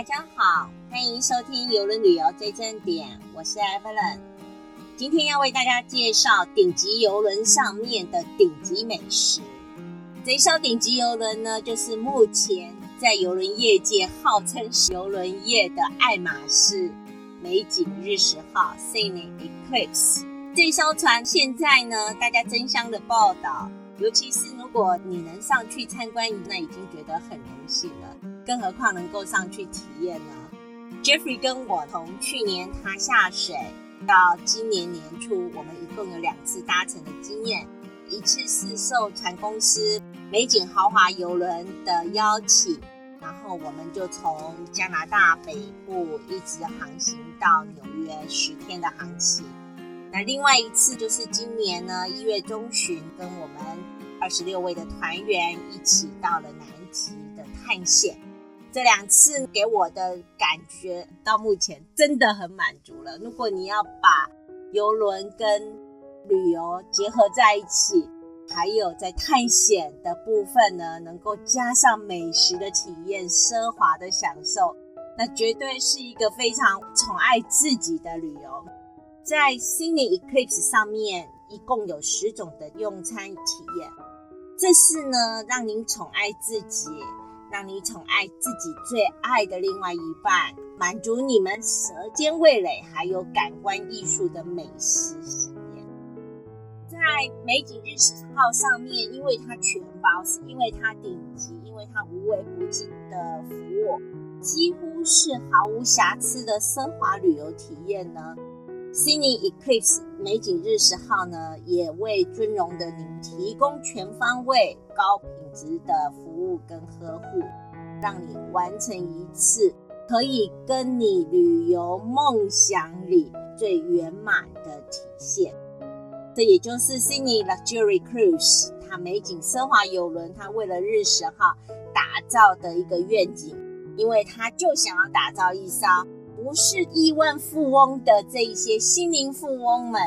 大家好，欢迎收听游轮旅游最正点，我是 Evelyn。今天要为大家介绍顶级游轮上面的顶级美食。这艘顶级游轮呢，就是目前在游轮业界号称是游轮业的爱马仕美景日食号 （Sydney Eclipse）。这艘船现在呢，大家争相的报道，尤其是如果你能上去参观，那已经觉得很荣幸了。更何况能够上去体验呢？Jeffrey 跟我从去年他下水到今年年初，我们一共有两次搭乘的经验。一次是受船公司美景豪华游轮的邀请，然后我们就从加拿大北部一直航行到纽约十天的航期。那另外一次就是今年呢一月中旬，跟我们二十六位的团员一起到了南极的探险。这两次给我的感觉到目前真的很满足了。如果你要把游轮跟旅游结合在一起，还有在探险的部分呢，能够加上美食的体验、奢华的享受，那绝对是一个非常宠爱自己的旅游。在 s y n e y Eclipse 上面，一共有十种的用餐体验，这是呢让您宠爱自己，让你宠爱自己最爱的另外一半，满足你们舌尖味蕾还有感官艺术的美食。在美景日食号上面，因为它全包，是因为它顶级，因为它无微不至的服务，几乎是毫无瑕疵的奢华旅游体验呢。Sydney Eclipse 美景日食号呢，也为尊荣的您提供全方位、高品质的服务跟呵护，让你完成一次可以跟你旅游梦想里最圆满的体现。这也就是 Sydney Luxury Cruise，它美景奢华游轮，它为了日食号打造的一个愿景，因为它就想要打造一艘不是亿万富翁的这一些心灵富翁们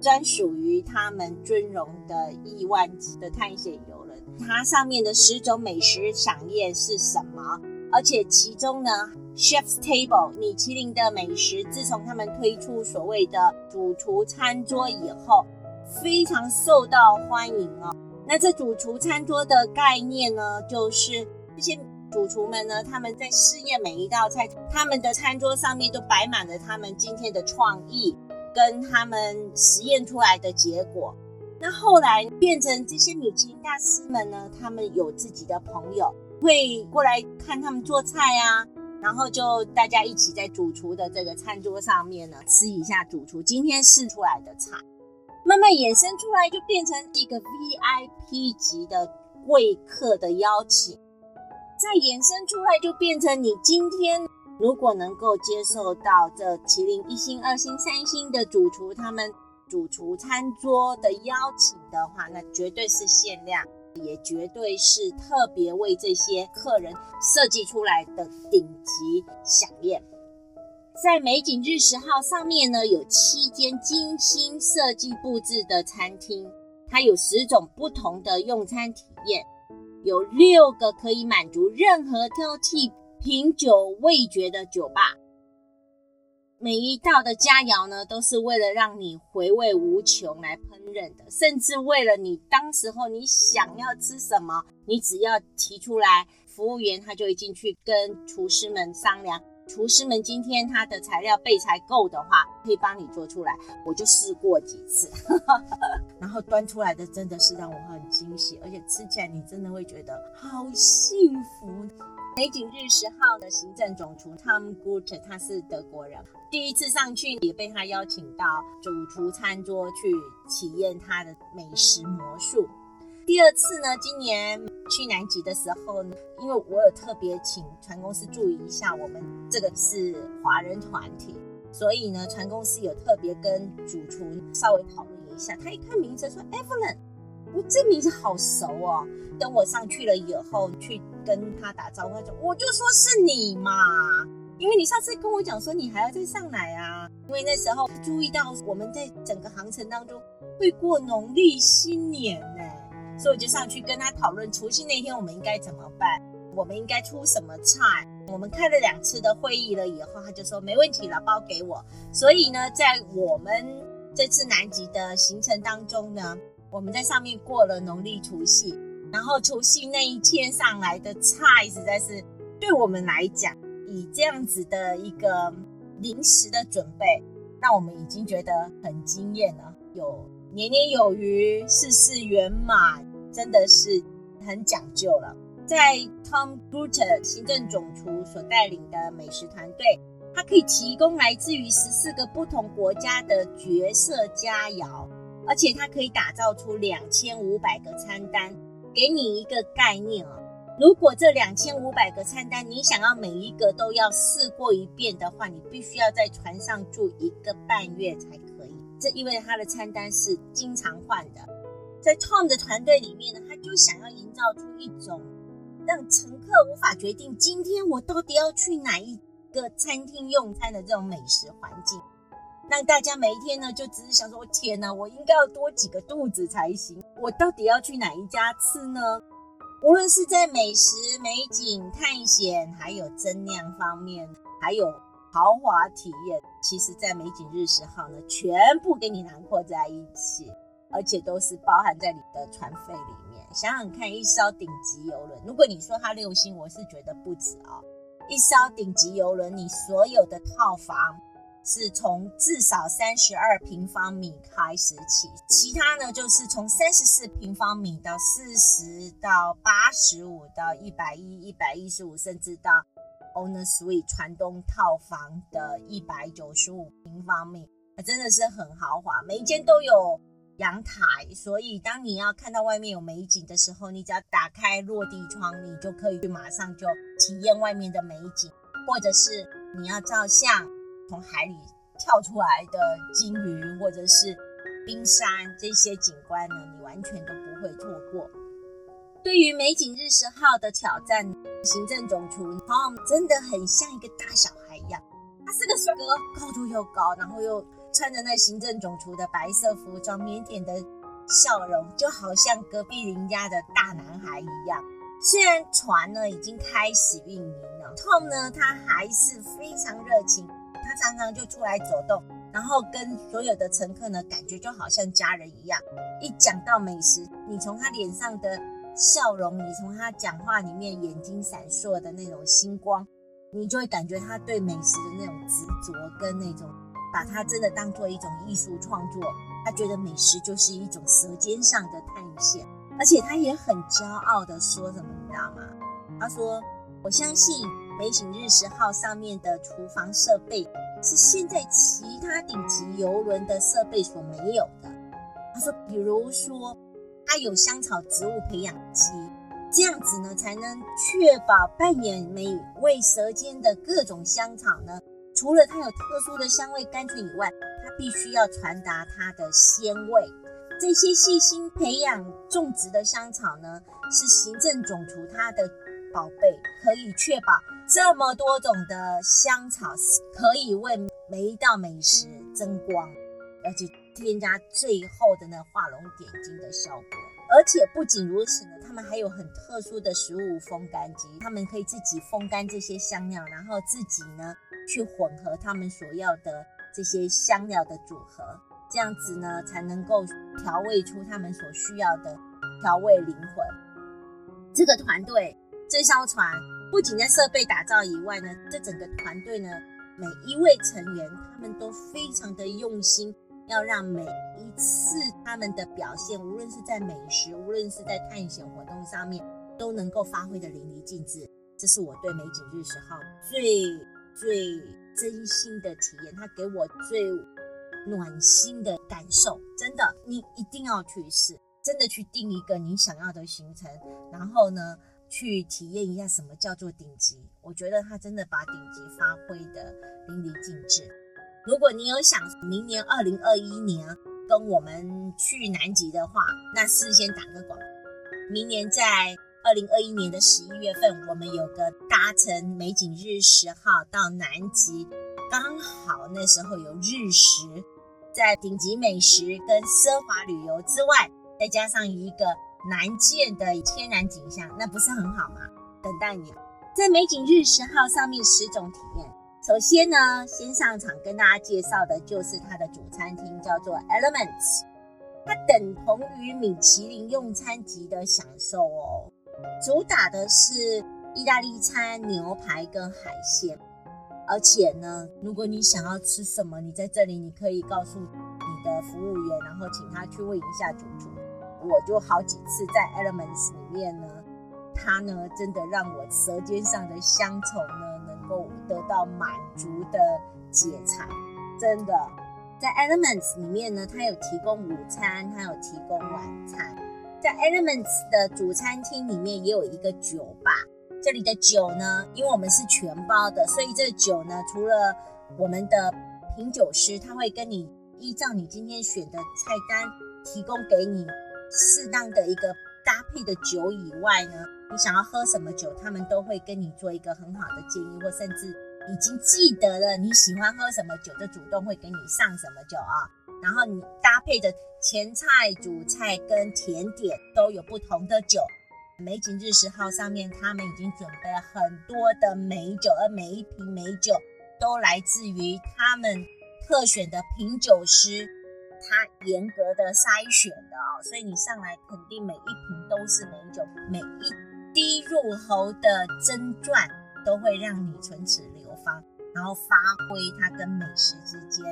专属于他们尊荣的亿万级的探险游轮。它上面的十种美食飨宴是什么？而且其中呢，Chef's Table 米其林的美食，自从他们推出所谓的主厨餐桌以后。非常受到欢迎哦。那这主厨餐桌的概念呢，就是这些主厨们呢，他们在试验每一道菜，他们的餐桌上面都摆满了他们今天的创意跟他们实验出来的结果。那后来变成这些米其林大师们呢，他们有自己的朋友会过来看他们做菜啊，然后就大家一起在主厨的这个餐桌上面呢，吃一下主厨今天试出来的菜。慢慢衍生出来，就变成一个 VIP 级的贵客的邀请，再衍生出来，就变成你今天如果能够接受到这麒麟一星、二星、三星的主厨他们主厨餐桌的邀请的话，那绝对是限量，也绝对是特别为这些客人设计出来的顶级飨宴。在美景日食号上面呢，有七间精心设计布置的餐厅，它有十种不同的用餐体验，有六个可以满足任何挑剔品酒味觉的酒吧。每一道的佳肴呢，都是为了让你回味无穷来烹饪的，甚至为了你当时候你想要吃什么，你只要提出来，服务员他就已经去跟厨师们商量。厨师们今天他的材料备材够的话，可以帮你做出来。我就试过几次，然后端出来的真的是让我很惊喜，而且吃起来你真的会觉得好幸福。美景日食号的行政总厨 Tom Guter，他是德国人，第一次上去也被他邀请到主厨餐桌去体验他的美食魔术。第二次呢，今年去南极的时候，因为我有特别请船公司注意一下，我们这个是华人团体，所以呢，船公司有特别跟主厨稍微讨论一下。他一看名字说：“Evelyn，我这名字好熟哦。”等我上去了以后，去跟他打招呼，他说：“我就说是你嘛，因为你上次跟我讲说你还要再上来啊。”因为那时候注意到我们在整个航程当中会过农历新年呢。所以我就上去跟他讨论除夕那天我们应该怎么办。我们应该出什么菜。我们开了两次的会议了以后，他就说没问题了，包给我。所以呢，在我们这次南极的行程当中呢，我们在上面过了农历除夕，然后除夕那一天上来的菜，实在是对我们来讲，以这样子的一个临时的准备，让我们已经觉得很惊艳了。有年年有余，事事圆满，真的是很讲究了。在 Tom Guter 行政总厨所带领的美食团队，它可以提供来自于十四个不同国家的绝色佳肴，而且它可以打造出两千五百个餐单。给你一个概念啊，如果这两千五百个餐单你想要每一个都要试过一遍的话，你必须要在船上住一个半月才可以。这意味着它的餐单是经常换的。在 Tom 的团队里面呢，他就想要营造出一种。让乘客无法决定今天我到底要去哪一个餐厅用餐的这种美食环境，让大家每一天呢就只是想说：天哪，我应该要多几个肚子才行。我到底要去哪一家吃呢？无论是在美食、美景、探险，还有增量方面，还有豪华体验，其实，在美景日食号呢，全部给你囊括在一起，而且都是包含在你的船费里面。想想看，一艘顶级游轮，如果你说它六星，我是觉得不止啊。一艘顶级游轮，你所有的套房是从至少三十二平方米开始起，其他呢就是从三十四平方米到四十到八十五到一百一、一百一十五，甚至到 Owner Suite 船东套房的一百九十五平方米，真的是很豪华，每一间都有。阳台，所以当你要看到外面有美景的时候，你只要打开落地窗，你就可以马上就体验外面的美景；或者是你要照相，从海里跳出来的鲸鱼，或者是冰山这些景观呢，你完全都不会错过。对于美景日食号的挑战，行政总厨 Tom 真的很像一个大小孩一样，他是个帅哥，高度又高，然后又。穿着那行政总厨的白色服装，腼腆的笑容，就好像隔壁邻家的大男孩一样。虽然船呢已经开始运营了，Tom 呢他还是非常热情，他常常就出来走动，然后跟所有的乘客呢感觉就好像家人一样。一讲到美食，你从他脸上的笑容，你从他讲话里面眼睛闪烁的那种星光，你就会感觉他对美食的那种执着跟那种。把它真的当做一种艺术创作，他觉得美食就是一种舌尖上的探险，而且他也很骄傲的说什么，你知道吗？他说：“我相信美景日食号上面的厨房设备是现在其他顶级游轮的设备所没有的。”他说：“比如说，它有香草植物培养基，这样子呢，才能确保扮演美味舌尖的各种香草呢。”除了它有特殊的香味甘醇以外，它必须要传达它的鲜味。这些细心培养种植的香草呢，是行政总厨他的宝贝，可以确保这么多种的香草可以为每一道美食增光，而且添加最后的那画龙点睛的效果。而且不仅如此呢，他们还有很特殊的食物风干机，他们可以自己风干这些香料，然后自己呢。去混合他们所要的这些香料的组合，这样子呢才能够调味出他们所需要的调味灵魂。这个团队这艘船不仅在设备打造以外呢，这整个团队呢每一位成员他们都非常的用心，要让每一次他们的表现，无论是在美食，无论是在探险活动上面，都能够发挥的淋漓尽致。这是我对美景日食号最。最真心的体验，他给我最暖心的感受，真的，你一定要去试，真的去定一个你想要的行程，然后呢，去体验一下什么叫做顶级。我觉得他真的把顶级发挥的淋漓尽致。如果你有想明年二零二一年跟我们去南极的话，那事先打个广，明年在。二零二一年的十一月份，我们有个搭乘美景日食号到南极，刚好那时候有日食，在顶级美食跟奢华旅游之外，再加上一个难见的天然景象，那不是很好吗？等待你。在美景日十号上面十种体验。首先呢，先上场跟大家介绍的就是它的主餐厅，叫做 Elements，它等同于米其林用餐级的享受哦。主打的是意大利餐、牛排跟海鲜，而且呢，如果你想要吃什么，你在这里你可以告诉你的服务员，然后请他去问一下主厨。我就好几次在 Elements 里面呢，它呢真的让我舌尖上的乡愁呢能。够得到满足的解馋，真的，在 Elements 里面呢，它有提供午餐，它有提供晚餐。在 Elements 的主餐厅里面也有一个酒吧，这里的酒呢，因为我们是全包的，所以这酒呢，除了我们的品酒师他会跟你依照你今天选的菜单提供给你适当的一个搭配的酒以外呢。你想要喝什么酒，他们都会跟你做一个很好的建议，或甚至已经记得了你喜欢喝什么酒，就主动会给你上什么酒啊。然后你搭配的前菜、主菜跟甜点都有不同的酒。美景日十号上面，他们已经准备了很多的美酒，而每一瓶美酒都来自于他们特选的品酒师，他严格的筛选的哦。所以你上来肯定每一瓶都是美酒，每一。滴入喉的真传都会让你唇齿留芳，然后发挥它跟美食之间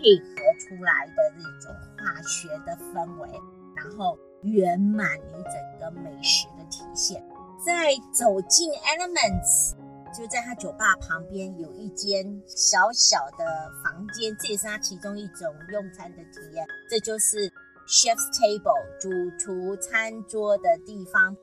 配合出来的这种化学的氛围，然后圆满你整个美食的体现。在走进 Elements，就在他酒吧旁边有一间小小的房间，这也是他其中一种用餐的体验。这就是 Chef's Table 主厨餐桌的地方。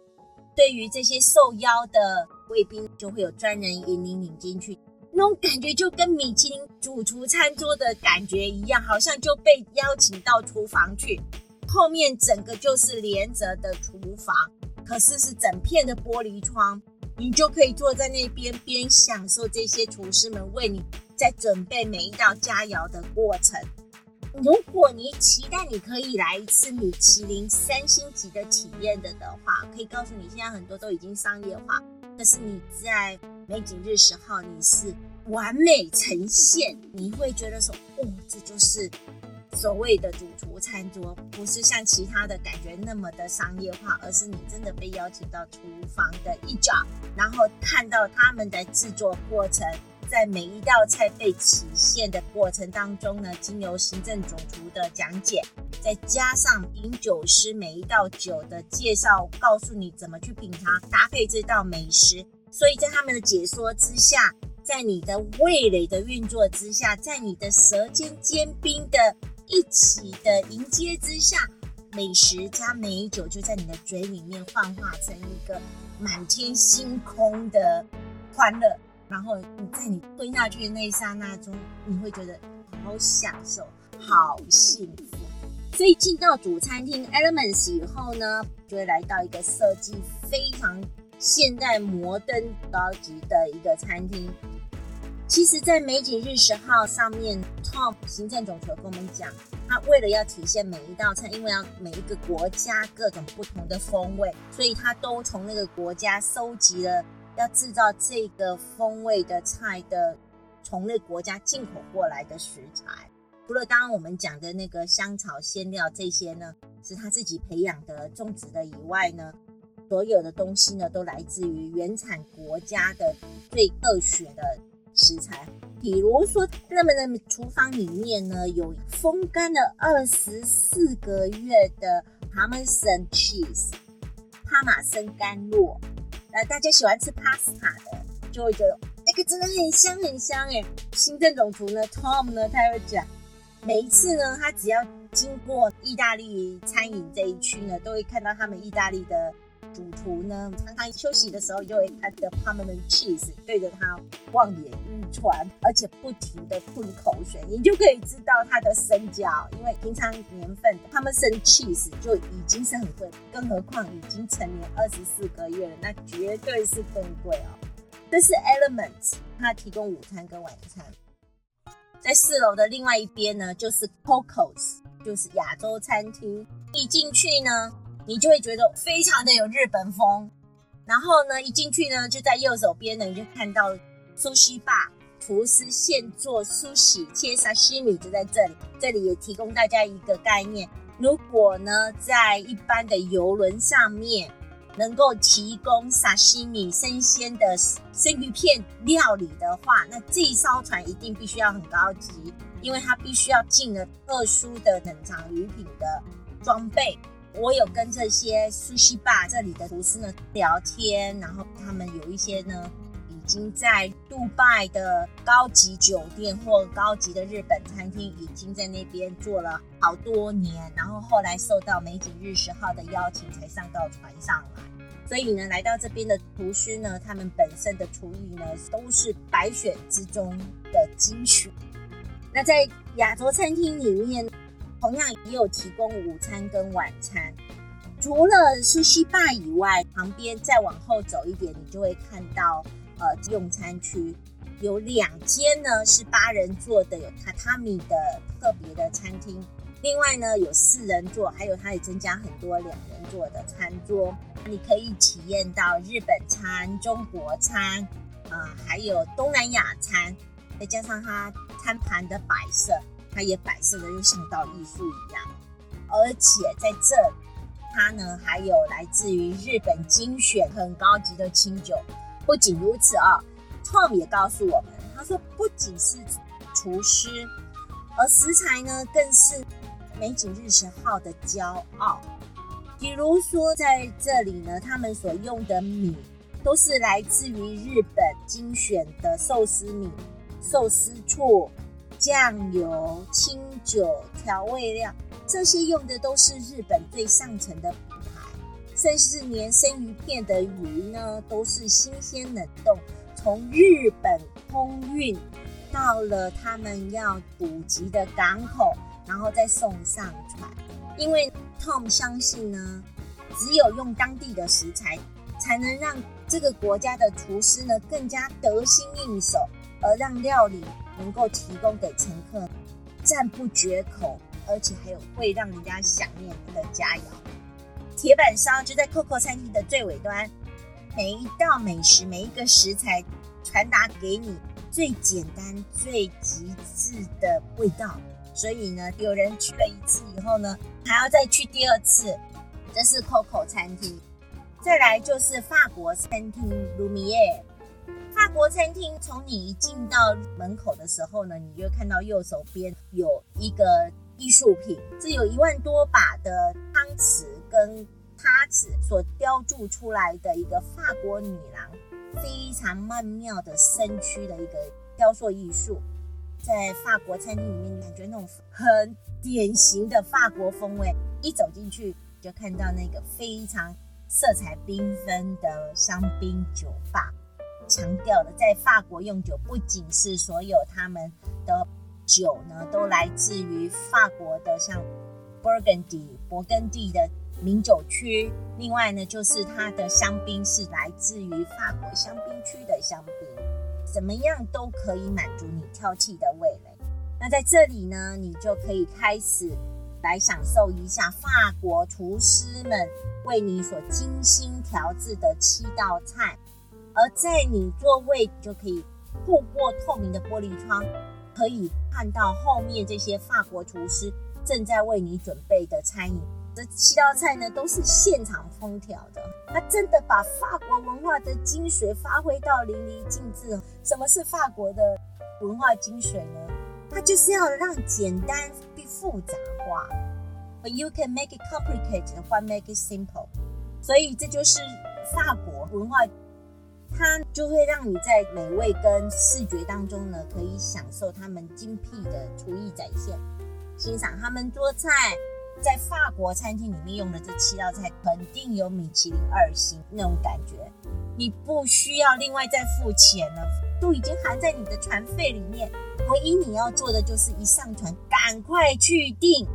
对于这些受邀的贵宾，就会有专人引领你进去，那种感觉就跟米其林主厨餐桌的感觉一样，好像就被邀请到厨房去。后面整个就是连着的厨房，可是是整片的玻璃窗，你就可以坐在那边边享受这些厨师们为你在准备每一道佳肴的过程。如果你期待你可以来一次米其林三星级的体验的的话，可以告诉你，现在很多都已经商业化。可是你在美景日十号，你是完美呈现，你会觉得说，哦，这就是所谓的主厨餐桌，不是像其他的感觉那么的商业化，而是你真的被邀请到厨房的一角，然后看到他们的制作过程。在每一道菜被体现的过程当中呢，经由行政总厨的讲解，再加上饮酒师每一道酒的介绍，告诉你怎么去品尝搭配这道美食。所以在他们的解说之下，在你的味蕾的运作之下，在你的舌尖尖冰的一起的迎接之下，美食加美酒就在你的嘴里面幻化成一个满天星空的欢乐。然后你在你吞下去的那一刹那中，你会觉得好享受、好幸福。所以进到主餐厅 Elements 以后呢，就会来到一个设计非常现代、摩登、高级的一个餐厅。其实，在美景日十号上面，Tom 行政总厨跟我们讲，他为了要体现每一道菜，因为要每一个国家各种不同的风味，所以他都从那个国家收集了。要制造这个风味的菜的，从那国家进口过来的食材，除了刚刚我们讲的那个香草鲜料这些呢，是他自己培养的种植的以外呢，所有的东西呢都来自于原产国家的最热血的食材。比如说，那么的厨房里面呢有风干了二十四个月的 Parmesan cheese，帕玛森干酪。呃，大家喜欢吃 pasta 的，就会觉得那个真的很香很香哎。新政总厨呢，Tom 呢，他会讲，每一次呢，他只要经过意大利餐饮这一区呢，都会看到他们意大利的。主厨呢，常常休息的时候就会看着他们的 cheese 对着他望眼欲穿，而且不停的吞口水，你就可以知道他的身价。因为平常年份他们生 cheese 就已经是很贵，更何况已经成年二十四个月了，那绝对是更贵哦。这是 Elements，它提供午餐跟晚餐。在四楼的另外一边呢，就是 Coco's，就是亚洲餐厅。一进去呢。你就会觉得非常的有日本风，然后呢，一进去呢，就在右手边呢，你就看到苏西吧，厨师现做苏西切沙西米就在这里。这里也提供大家一个概念：如果呢，在一般的游轮上面能够提供沙西米生鲜的生鱼片料理的话，那这一艘船一定必须要很高级，因为它必须要进了特殊的冷藏鱼品的装备。我有跟这些苏西吧这里的厨师呢聊天，然后他们有一些呢已经在杜拜的高级酒店或高级的日本餐厅已经在那边做了好多年，然后后来受到美景日食号的邀请才上到船上来。所以呢，来到这边的厨师呢，他们本身的厨艺呢都是百选之中的精选。那在亚洲餐厅里面。同样也有提供午餐跟晚餐，除了苏西坝以外，旁边再往后走一点，你就会看到呃用餐区有两间呢是八人座的，有榻榻米的特别的餐厅。另外呢有四人座，还有它也增加很多两人座的餐桌，你可以体验到日本餐、中国餐啊，还有东南亚餐，再加上它餐盘的摆设。它也摆设的就像道艺术一样，而且在这里，它呢还有来自于日本精选很高级的清酒。不仅如此啊，Tom 也告诉我们，他说不仅是厨师，而食材呢更是美景日食号的骄傲。比如说在这里呢，他们所用的米都是来自于日本精选的寿司米、寿司醋。酱油、清酒、调味料，这些用的都是日本最上层的品牌，甚至连生鱼片的鱼呢，都是新鲜冷冻，从日本空运到了他们要补给的港口，然后再送上船。因为 Tom 相信呢，只有用当地的食材，才能让这个国家的厨师呢更加得心应手，而让料理。能够提供给乘客赞不绝口，而且还有会让人家想念的佳肴。铁板烧就在 Coco 餐厅的最尾端，每一道美食，每一个食材传达给你最简单、最极致的味道。所以呢，有人去了一次以后呢，还要再去第二次。这是 Coco 餐厅，再来就是法国餐厅 Lumiere。法国餐厅，从你一进到门口的时候呢，你就看到右手边有一个艺术品，这有一万多把的汤匙跟叉子所雕铸出来的一个法国女郎，非常曼妙的身躯的一个雕塑艺术，在法国餐厅里面，感觉那种很典型的法国风味，一走进去就看到那个非常色彩缤纷的香槟酒吧。强调的，在法国用酒不仅是所有他们的酒呢，都来自于法国的，像 Burgundy 勃艮第的名酒区。另外呢，就是它的香槟是来自于法国香槟区的香槟，怎么样都可以满足你挑剔的味蕾。那在这里呢，你就可以开始来享受一下法国厨师们为你所精心调制的七道菜。而在你座位就可以透过透明的玻璃窗，可以看到后面这些法国厨师正在为你准备的餐饮。这七道菜呢，都是现场烹调的。他真的把法国文化的精髓发挥到淋漓尽致。什么是法国的文化精髓呢？它就是要让简单变复杂化。But you can make it complicated, 换 make it simple？所以这就是法国文化。它就会让你在美味跟视觉当中呢，可以享受他们精辟的厨艺展现，欣赏他们做菜。在法国餐厅里面用的这七道菜，肯定有米其林二星那种感觉。你不需要另外再付钱了，都已经含在你的船费里面。唯一你要做的就是一上船赶快去订，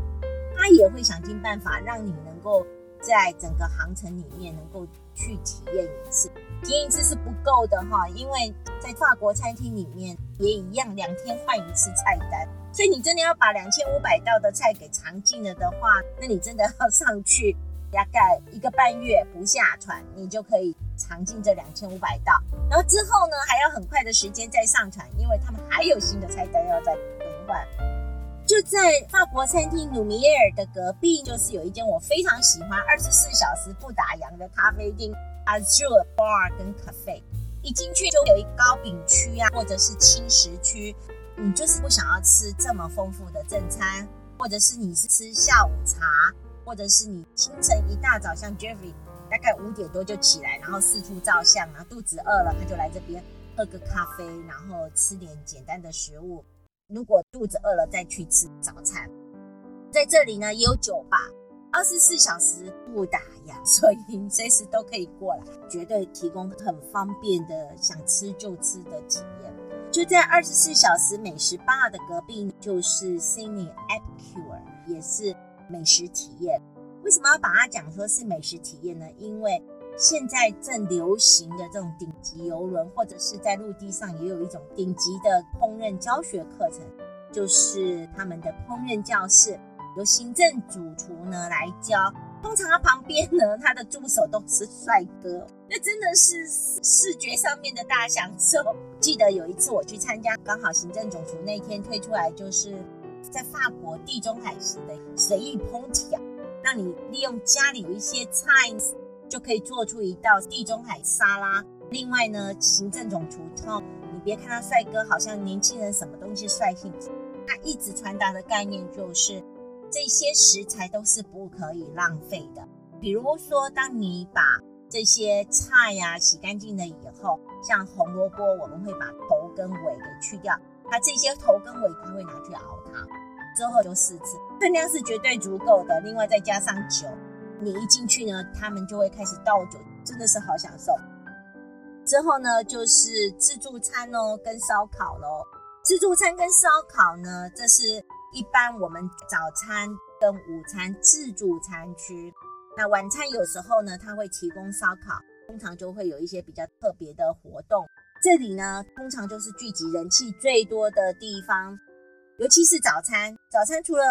他也会想尽办法让你能够在整个航程里面能够去体验一次。体验一次是不够的哈，因为在法国餐厅里面也一样，两天换一次菜单，所以你真的要把两千五百道的菜给尝尽了的话，那你真的要上去大概一个半月不下船，你就可以尝尽这两千五百道。然后之后呢，还要很快的时间再上船，因为他们还有新的菜单要再更换。就在法国餐厅努米耶尔的隔壁，就是有一间我非常喜欢、二十四小时不打烊的咖啡厅 Azure Bar 跟 Cafe。一进去就有一糕饼区啊，或者是轻食区。你就是不想要吃这么丰富的正餐，或者是你是吃下午茶，或者是你清晨一大早像 Jeffrey 大概五点多就起来，然后四处照相啊，肚子饿了他就来这边喝个咖啡，然后吃点简单的食物。如果肚子饿了再去吃早餐。在这里呢也有酒吧。二十四小时不打烊，所以随时都可以过来，绝对提供很方便的想吃就吃的体验。就在二十四小时美食吧的隔壁，就是 Cine Epicure，也是美食体验。为什么要把它讲说是美食体验呢？因为现在正流行的这种顶级游轮，或者是在陆地上也有一种顶级的烹饪教学课程，就是他们的烹饪教室。由行政主厨呢来教，通常他旁边呢，他的助手都是帅哥，那真的是视觉上面的大享受。记得有一次我去参加，刚好行政主厨那天推出来，就是在法国地中海式的随意烹调，让你利用家里有一些菜，就可以做出一道地中海沙拉。另外呢，行政总厨汤你别看他帅哥，好像年轻人什么东西帅性，他一直传达的概念就是。这些食材都是不可以浪费的。比如说，当你把这些菜呀洗干净了以后，像红萝卜，我们会把头跟尾给去掉，它这些头跟尾它会拿去熬汤，之后就试吃，分量是绝对足够的。另外再加上酒，你一进去呢，他们就会开始倒酒，真的是好享受。之后呢，就是自助餐哦，跟烧烤喽。自助餐跟烧烤呢，这是。一般我们早餐跟午餐自助餐区，那晚餐有时候呢，它会提供烧烤，通常就会有一些比较特别的活动。这里呢，通常就是聚集人气最多的地方，尤其是早餐。早餐除了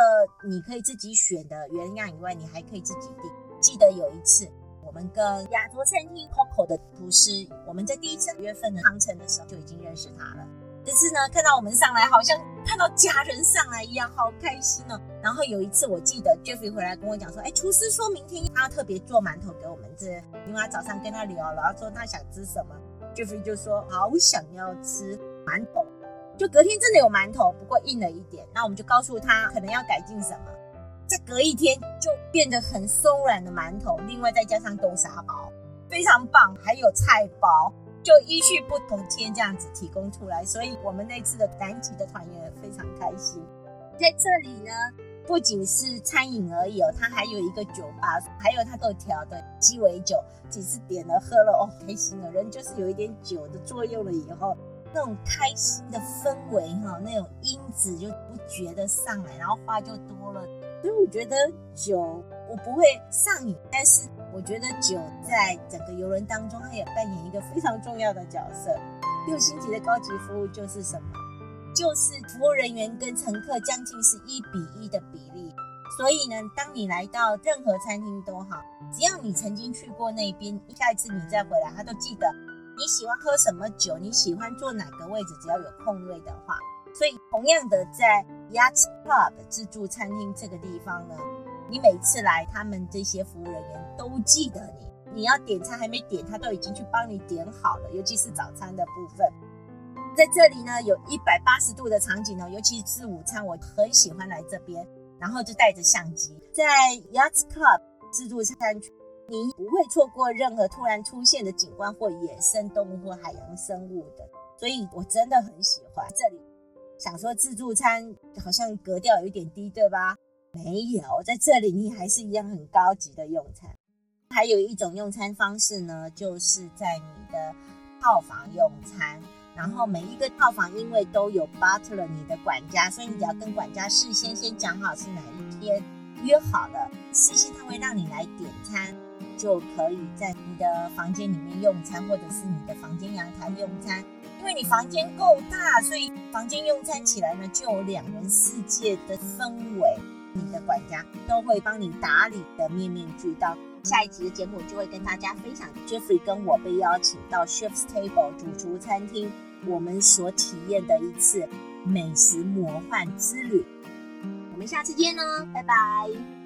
你可以自己选的原样以外，你还可以自己订。记得有一次，我们跟亚卓餐厅 Coco 的厨师，我们在第一次月份的航程的时候就已经认识他了。这次呢，看到我们上来，好像看到家人上来一样，好开心哦。然后有一次，我记得 Jeffrey 回来跟我讲说，哎，厨师说明天他要特别做馒头给我们吃，因为他早上跟他聊了，说他想吃什么，Jeffrey 就说好想要吃馒头。就隔天真的有馒头，不过硬了一点。那我们就告诉他可能要改进什么。再隔一天就变得很松软的馒头，另外再加上豆沙包，非常棒，还有菜包。就依序不同天这样子提供出来，所以我们那次的南极的团员非常开心。在这里呢，不仅是餐饮而已哦，它还有一个酒吧，还有它都调的鸡尾酒，几次点了喝了哦，开心了。人就是有一点酒的作用了以后，那种开心的氛围哈，那种因子就不觉得上来，然后话就多了。所以我觉得酒我不会上瘾，但是。我觉得酒在整个游轮当中，它也扮演一个非常重要的角色。六星级的高级服务就是什么？就是服务人员跟乘客将近是一比一的比例。所以呢，当你来到任何餐厅都好，只要你曾经去过那边，下一次你再回来，他都记得你喜欢喝什么酒，你喜欢坐哪个位置，只要有空位的话。所以同样的，在 Yacht Club 自助餐厅这个地方呢。你每次来，他们这些服务人员都记得你。你要点餐还没点，他都已经去帮你点好了。尤其是早餐的部分，在这里呢，有一百八十度的场景哦。尤其是午餐，我很喜欢来这边，然后就带着相机，在 Yacht Club 自助餐区，你不会错过任何突然出现的景观或野生动物或海洋生物的。所以我真的很喜欢这里。想说自助餐好像格调有点低，对吧？没有，在这里你还是一样很高级的用餐。还有一种用餐方式呢，就是在你的套房用餐。然后每一个套房因为都有 butler 你的管家，所以你只要跟管家事先先讲好是哪一天约好了，事先他会让你来点餐，就可以在你的房间里面用餐，或者是你的房间阳台用餐。因为你房间够大，所以房间用餐起来呢，就有两人世界的氛围。你的管家都会帮你打理的面面俱到，下一集的节目就会跟大家分享 Jeffrey 跟我被邀请到 Chef's Table 主厨餐厅，我们所体验的一次美食魔幻之旅。我们下次见喽，拜拜。